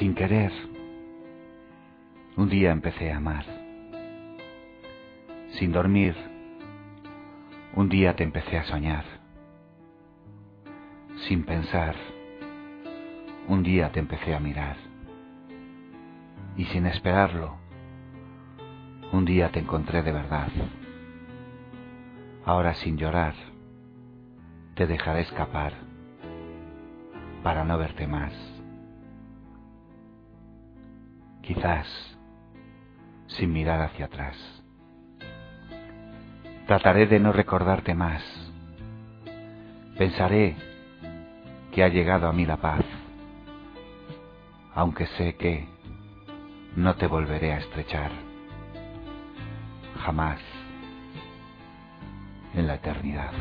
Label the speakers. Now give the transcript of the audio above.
Speaker 1: Sin querer, un día empecé a amar. Sin dormir, un día te empecé a soñar. Sin pensar, un día te empecé a mirar. Y sin esperarlo, un día te encontré de verdad. Ahora sin llorar, te dejaré escapar para no verte más. Quizás sin mirar hacia atrás. Trataré de no recordarte más. Pensaré que ha llegado a mí la paz, aunque sé que no te volveré a estrechar. Jamás en la eternidad.